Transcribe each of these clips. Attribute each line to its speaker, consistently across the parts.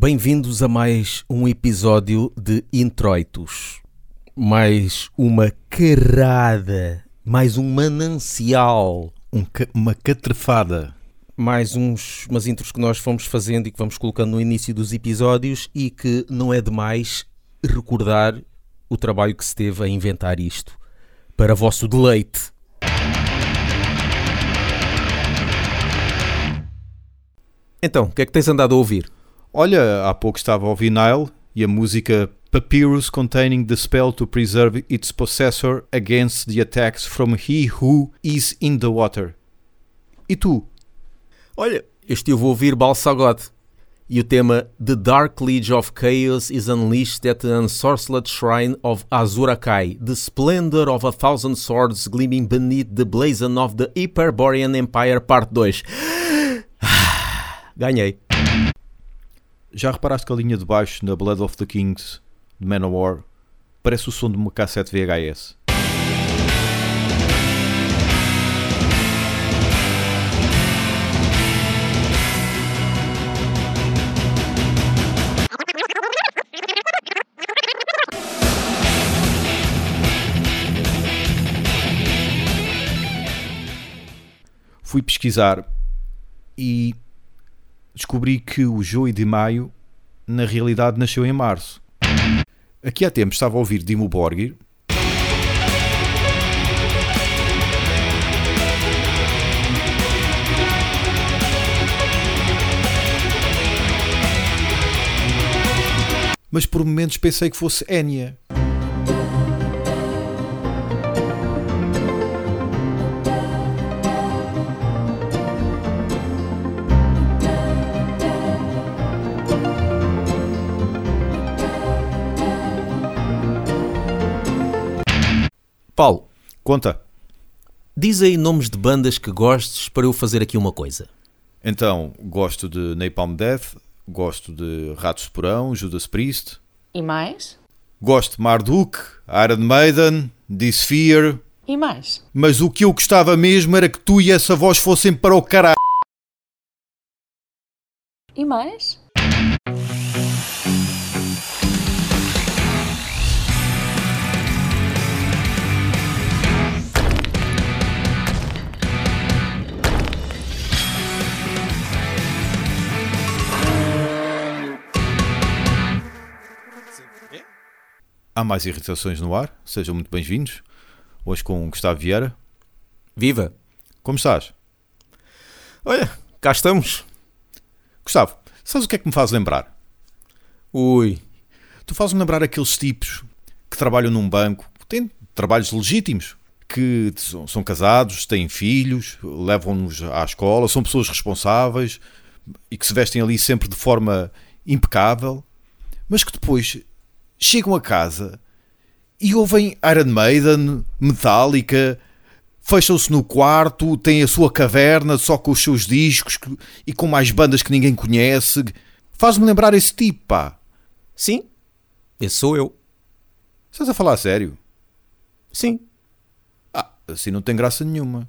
Speaker 1: Bem-vindos a mais um episódio de Introitos. Mais uma carrada, mais um manancial,
Speaker 2: Um ca- uma catrefada.
Speaker 1: mais uns, umas intros que nós fomos fazendo e que vamos colocando no início dos episódios e que não é demais recordar o trabalho que se teve a inventar isto para vosso deleite. Então, o que é que tens andado a ouvir?
Speaker 2: Olha, há pouco estava a ouvir Nile e a música Papyrus containing the spell to preserve its possessor against the attacks from he who is in the water. E tu?
Speaker 1: Olha, este eu vou ouvir Balsagot. E o tema The Dark Legion of Chaos is unleashed at the unsorceled shrine of Azurakai, the splendor of a thousand swords gleaming beneath the blazon of the Hyperborean Empire Parte 2. Ganhei.
Speaker 2: Já reparaste que a linha de baixo na Blood of the Kings de Manowar parece o som de uma cassete VHS? Fui pesquisar e descobri que o Joey de Maio na realidade nasceu em março. Aqui há tempos estava a ouvir Dimo Borgir mas por momentos pensei que fosse Enya.
Speaker 1: Paulo,
Speaker 2: Conta.
Speaker 1: diz aí nomes de bandas que gostes para eu fazer aqui uma coisa.
Speaker 2: Então, gosto de Napalm Death, gosto de Ratos de Porão, Judas Priest,
Speaker 3: E mais?
Speaker 2: gosto de Marduk, Iron Maiden, Disfear,
Speaker 3: E mais?
Speaker 2: mas o que eu gostava mesmo era que tu e essa voz fossem para o caralho.
Speaker 3: E mais?
Speaker 2: Há mais irritações no ar, sejam muito bem-vindos. Hoje com Gustavo Vieira.
Speaker 1: Viva!
Speaker 2: Como estás?
Speaker 1: Olha, cá estamos.
Speaker 2: Gustavo, sabes o que é que me faz lembrar?
Speaker 1: Ui,
Speaker 2: Tu fazes-me lembrar aqueles tipos que trabalham num banco, têm trabalhos legítimos, que são, são casados, têm filhos, levam-nos à escola, são pessoas responsáveis e que se vestem ali sempre de forma impecável, mas que depois chegam a casa e ouvem Iron Maiden, Metallica, fecham-se no quarto, têm a sua caverna só com os seus discos e com mais bandas que ninguém conhece. Faz-me lembrar esse tipo, pá.
Speaker 1: sim, esse sou eu.
Speaker 2: Estás a falar a sério?
Speaker 1: Sim.
Speaker 2: Ah, assim não tem graça nenhuma.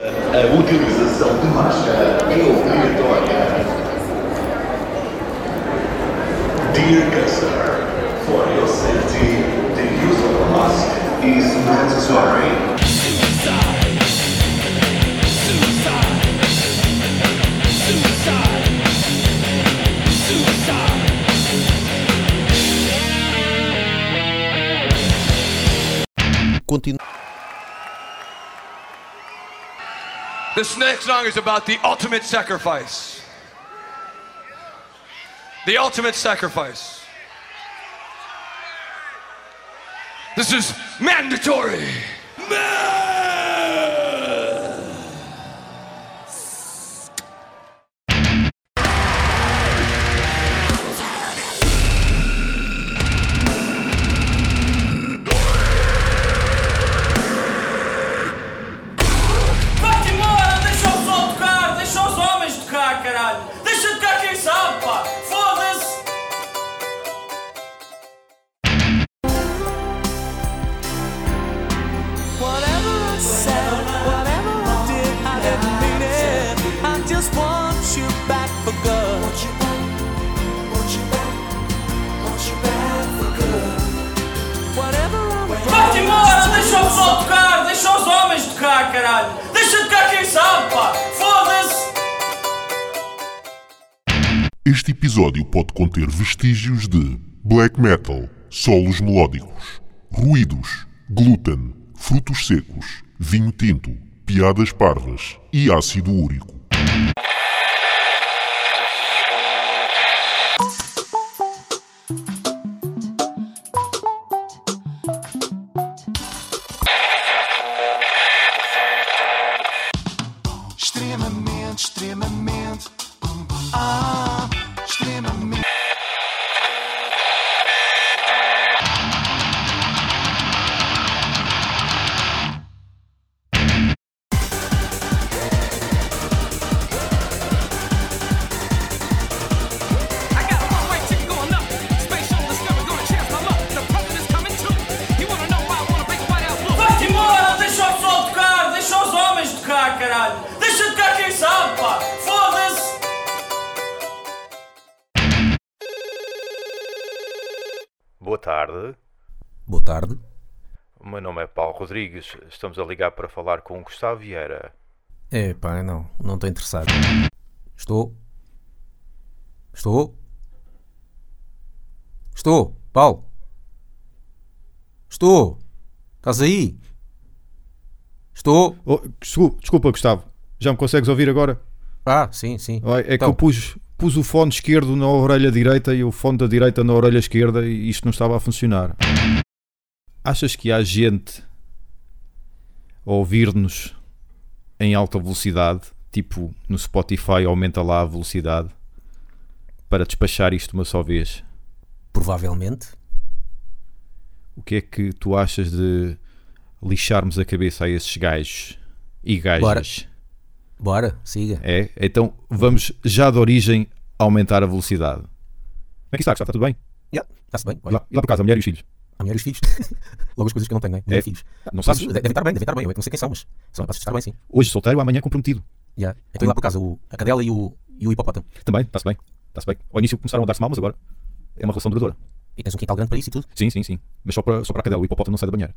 Speaker 4: A utilização de máscara é obrigatória. Dear customer, for your safety, the use of a mask is mandatory.
Speaker 1: Continua.
Speaker 5: This next song is about the ultimate sacrifice. The ultimate sacrifice. This is mandatory.
Speaker 6: Vai-te tocar, caralho! Deixa de tocar quem sabe, pá! Foda-se!
Speaker 7: Este episódio pode conter vestígios de black metal, solos melódicos, ruídos, glúten, frutos secos, vinho tinto, piadas parvas e ácido úrico.
Speaker 8: Tarde,
Speaker 1: Boa tarde.
Speaker 8: o meu nome é Paulo Rodrigues. Estamos a ligar para falar com o Gustavo Vieira.
Speaker 1: É pá, não, não estou interessado. Estou. Estou. Estou, Paulo. Estou. Estás aí? Estou.
Speaker 2: Oh, desculpa, desculpa, Gustavo. Já me consegues ouvir agora?
Speaker 1: Ah, sim, sim.
Speaker 2: É que
Speaker 1: Então.
Speaker 2: eu pus, pus o fone esquerdo na orelha direita e o fone da direita na orelha esquerda e isto não estava a funcionar. Achas que há gente a ouvir-nos em alta velocidade, tipo no Spotify aumenta lá a velocidade, para despachar isto uma só vez?
Speaker 1: Provavelmente.
Speaker 2: O que é que tu achas de lixarmos a cabeça a esses gajos e gajas?
Speaker 1: Bora, siga.
Speaker 2: É? Então vamos já de origem aumentar a velocidade. Como é que está? Está tudo bem?
Speaker 1: Yeah, Está-se bem. Olha,
Speaker 2: lá, lá por casa, a mulher e os filhos?
Speaker 1: a mulher e os filhos. Logo as coisas que eu não tenho, né? Mulher
Speaker 2: É.
Speaker 1: e filhos.
Speaker 2: Não sabes?
Speaker 1: Devem estar bem, devem estar bem. Eu não sei quem são, mas são capazes de estar bem, sim.
Speaker 2: Hoje solteiro, amanhã comprometido.
Speaker 1: Yeah. Então, e lá por casa, o, a cadela e o, e o hipopótamo.
Speaker 2: Também, está-se bem. Está-se bem. Ao início começaram a dar-se mal, mas agora é uma relação duradoura.
Speaker 1: E tens um quintal grande para isso e tudo.
Speaker 2: Sim, sim, sim. Mas só para, só para a cadela, o hipopótamo não sai da banheira.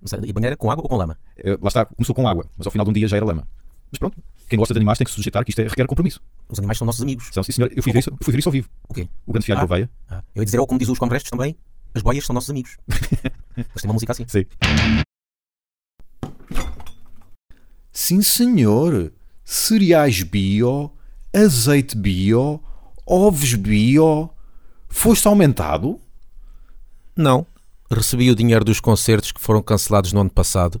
Speaker 1: Não sei, E banheira com água ou com lama?
Speaker 2: É, lá está, começou com água, mas ao final de um dia já era lama. Mas pronto, quem gosta de animais tem que se sujeitar, que isto é, requer compromisso.
Speaker 1: Os animais são nossos amigos.
Speaker 2: São, sim, senhor. Eu fui ver isso, eu fui ver isso ao vivo.
Speaker 1: O quê?
Speaker 2: O grande fialho
Speaker 1: Ah.
Speaker 2: da oveia.
Speaker 1: Ah, eu ia dizer, ou como diz os comrestos também, as boias são nossos amigos. Mas tem uma música assim.
Speaker 2: Sim. Sim, senhor. Cereais bio, azeite bio, ovos bio. Foste aumentado?
Speaker 1: Não. Recebi o dinheiro dos concertos que foram cancelados no ano passado.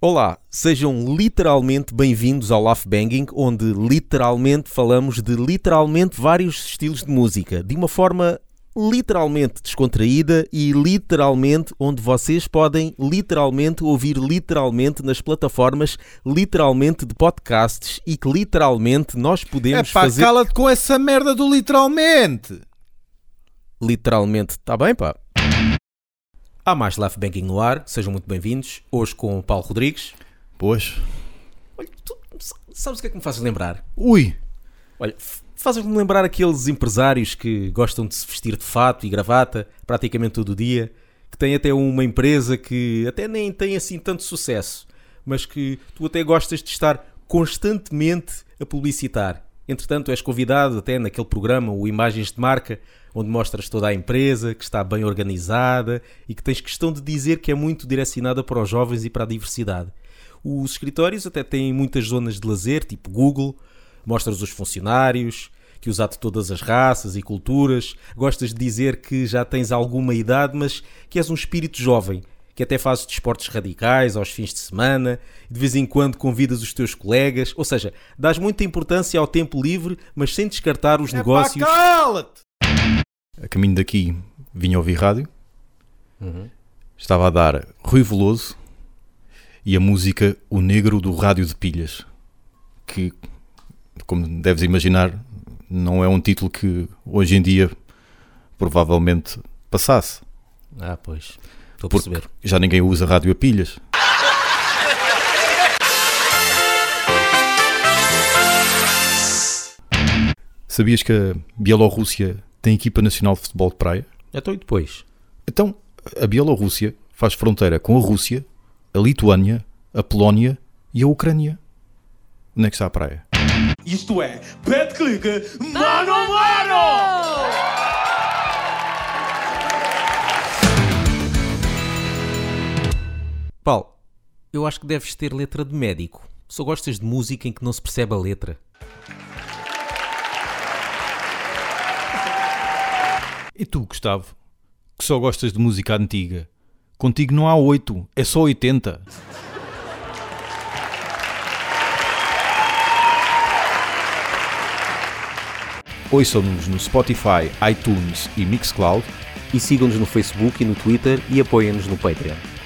Speaker 1: Olá, sejam literalmente bem-vindos ao Laugh Banging, onde literalmente falamos de literalmente vários estilos de música, de uma forma literalmente descontraída e literalmente onde vocês podem literalmente ouvir literalmente nas plataformas literalmente de podcasts e que literalmente nós podemos fazer
Speaker 2: cala-te com essa merda do literalmente.
Speaker 1: literalmente. Está bem, pá? Há mais Laugh Banking no ar, sejam muito bem-vindos. Hoje com o Paulo Rodrigues.
Speaker 2: Pois.
Speaker 1: Olha, tu sabes o que é que me fazes lembrar?
Speaker 2: Ui.
Speaker 1: Olha, fazes-me lembrar aqueles empresários que gostam de se vestir de fato e gravata praticamente todo o dia, que têm até uma empresa que até nem tem assim tanto sucesso, mas que tu até gostas de estar constantemente a publicitar. Entretanto, és convidado até naquele programa, o Imagens de Marca, onde mostras toda a empresa, que está bem organizada e que tens questão de dizer que é muito direcionada para os jovens e para a diversidade. Os escritórios até têm muitas zonas de lazer, tipo Google, mostras os funcionários, que os há de todas as raças e culturas, gostas de dizer que já tens alguma idade, mas que és um espírito jovem, que até fazes desportos radicais aos fins de semana, e de vez em quando convidas os teus colegas, ou seja, dás muita importância ao tempo livre, mas sem descartar os negócios.
Speaker 2: cala-te! A caminho daqui vinha ouvir rádio. Estava a dar Rui Veloso e a música O Negro do Rádio de Pilhas. Que, como deves imaginar, não é um título que hoje em dia provavelmente passasse.
Speaker 1: Ah, pois. Estou a perceber.
Speaker 2: já ninguém usa rádio a pilhas. Sabias que a Bielorrússia tem equipa nacional de futebol de praia?
Speaker 1: Então e depois?
Speaker 2: Então, a Bielorrússia faz fronteira com a Rússia, a Lituânia, a Polónia e a Ucrânia. Onde é que está a praia?
Speaker 6: Isto é, pet clique, mano a mano!
Speaker 1: Paulo, eu acho que deves ter letra de médico. Só gostas de música em que não se percebe a letra.
Speaker 2: E tu, Gustavo, que só gostas de música antiga? Contigo não há 8, é só 80. Ouçam-nos no Spotify, iTunes e Mixcloud
Speaker 1: E sigam-nos no Facebook e no Twitter e apoiem-nos no Patreon.